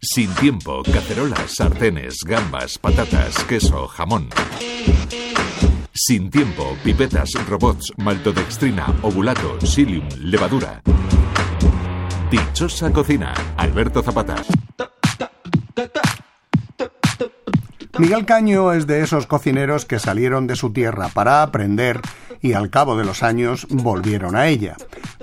Sin tiempo, cacerolas, sartenes, gambas, patatas, queso, jamón. Sin tiempo, pipetas, robots, maltodextrina, ovulato, psyllium, levadura. Dichosa cocina, Alberto Zapata. Miguel Caño es de esos cocineros que salieron de su tierra para aprender y al cabo de los años volvieron a ella.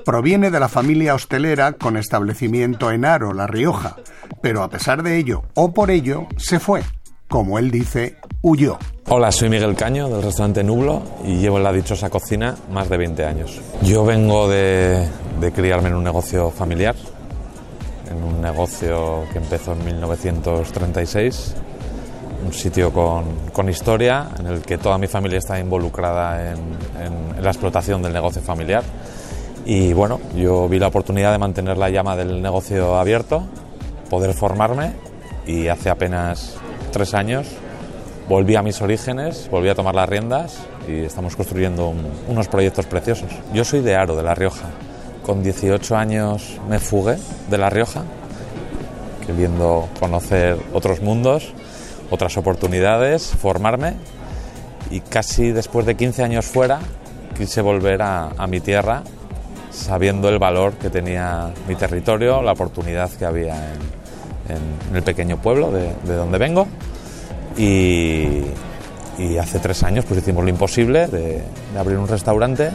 Proviene de la familia hostelera con establecimiento en Aro, La Rioja, pero a pesar de ello o por ello se fue. Como él dice, huyó. Hola, soy Miguel Caño del restaurante Nublo y llevo en la dichosa cocina más de 20 años. Yo vengo de, de criarme en un negocio familiar, en un negocio que empezó en 1936 un sitio con, con, historia, en el que toda mi familia está involucrada en, en, en, la explotación del negocio familiar. Y bueno, yo vi la oportunidad de mantener la llama del negocio abierto, poder formarme y hace apenas tres años volví a mis orígenes, volví a tomar las riendas y estamos construyendo un, unos proyectos preciosos. Yo soy de Aro, de La Rioja. Con 18 años me fugué de La Rioja, queriendo conocer otros mundos otras oportunidades, formarme y casi después de 15 años fuera quise volver a, a, mi tierra sabiendo el valor que tenía mi territorio, la oportunidad que había en, en el pequeño pueblo de, de donde vengo y, y, hace tres años pues hicimos lo imposible de, de, abrir un restaurante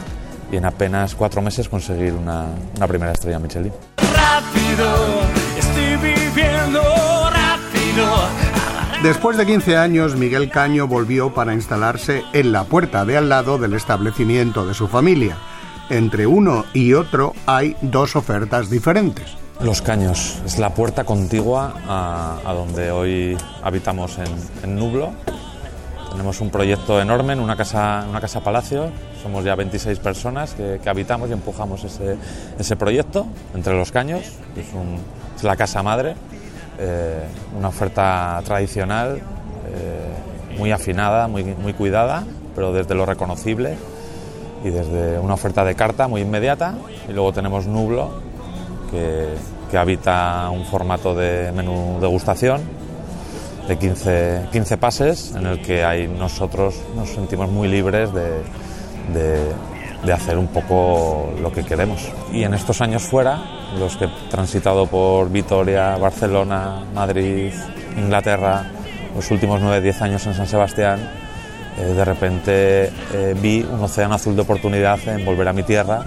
y en apenas cuatro meses conseguir una, una primera estrella Michelin. Rápido, estoy viviendo rápido. Después de 15 años, Miguel Caño volvió para instalarse en la puerta de al lado del establecimiento de su familia. Entre uno y otro hay dos ofertas diferentes. Los Caños es la puerta contigua a, donde hoy habitamos en, Nublo. Tenemos un proyecto enorme en una casa, una casa palacio. Somos ya 26 personas que, habitamos y empujamos ese, ese, proyecto entre los Caños. Es, es la casa madre eh, una oferta tradicional, eh, muy afinada, muy, muy cuidada, pero desde lo reconocible y desde una oferta de carta muy inmediata. Y luego tenemos Nublo, que, habita un formato de menú degustación de 15, 15, pases, en el que hay nosotros nos sentimos muy libres de, de, de hacer un poco lo que queremos. Y en estos años fuera, los que he transitado por Vitoria, Barcelona, Madrid, Inglaterra, los últimos 9-10 años en San Sebastián, eh, de repente eh, vi un océano azul de oportunidad en volver a mi tierra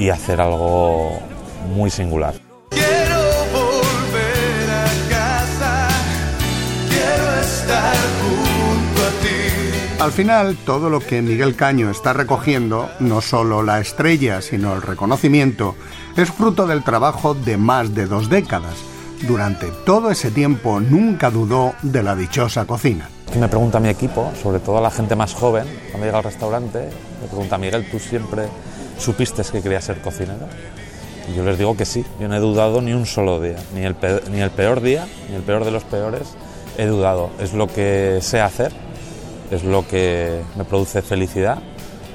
y hacer algo muy singular. Quiero volver a casa, quiero estar junto a ti. Al final, todo lo que Miguel Caño está recogiendo, no solo la estrella, sino el reconocimiento, es fruto del trabajo de más de dos décadas. Durante todo ese tiempo nunca dudó de la dichosa cocina. Me pregunta mi equipo, sobre todo la gente más joven, cuando llega al restaurante, me pregunta, Miguel, ¿tú siempre supiste que querías ser cocinero? Y yo les digo que sí, yo no he dudado ni un solo día, ni el, peor, ni el peor día, ni el peor de los peores, he dudado. Es lo que sé hacer, es lo que me produce felicidad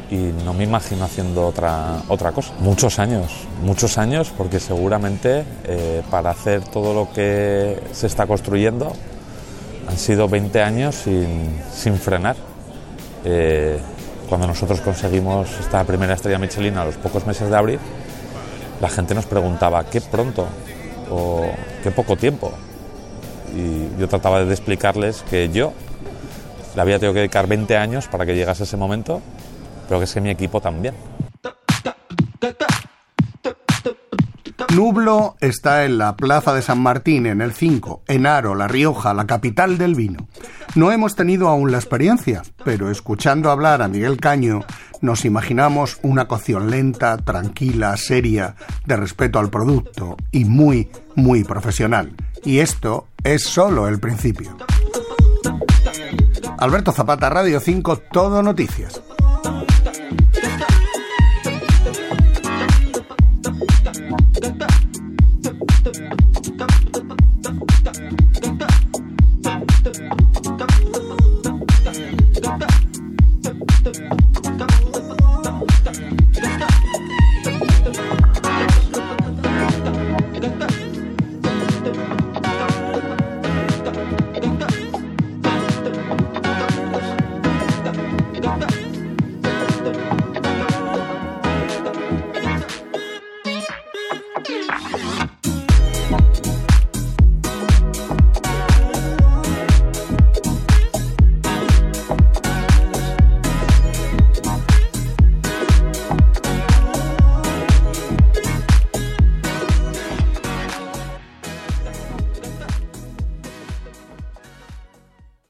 y no me imagino haciendo otra, otra cosa. Muchos años, muchos años, porque seguramente eh, para hacer todo lo que se está construyendo han sido 20 años sin, sin frenar. Eh, cuando nosotros conseguimos esta primera estrella Michelin a los pocos meses de abrir, la gente nos preguntaba qué pronto o qué poco tiempo. Y yo trataba de explicarles que yo le había tenido que dedicar 20 años para que llegase ese momento pero que es que mi equipo también. Nublo está en la Plaza de San Martín, en el 5, en Aro, La Rioja, la capital del vino. No hemos tenido aún la experiencia, pero escuchando hablar a Miguel Caño, nos imaginamos una cocción lenta, tranquila, seria, de respeto al producto y muy, muy profesional. Y esto es solo el principio. Alberto Zapata, Radio 5, Todo Noticias.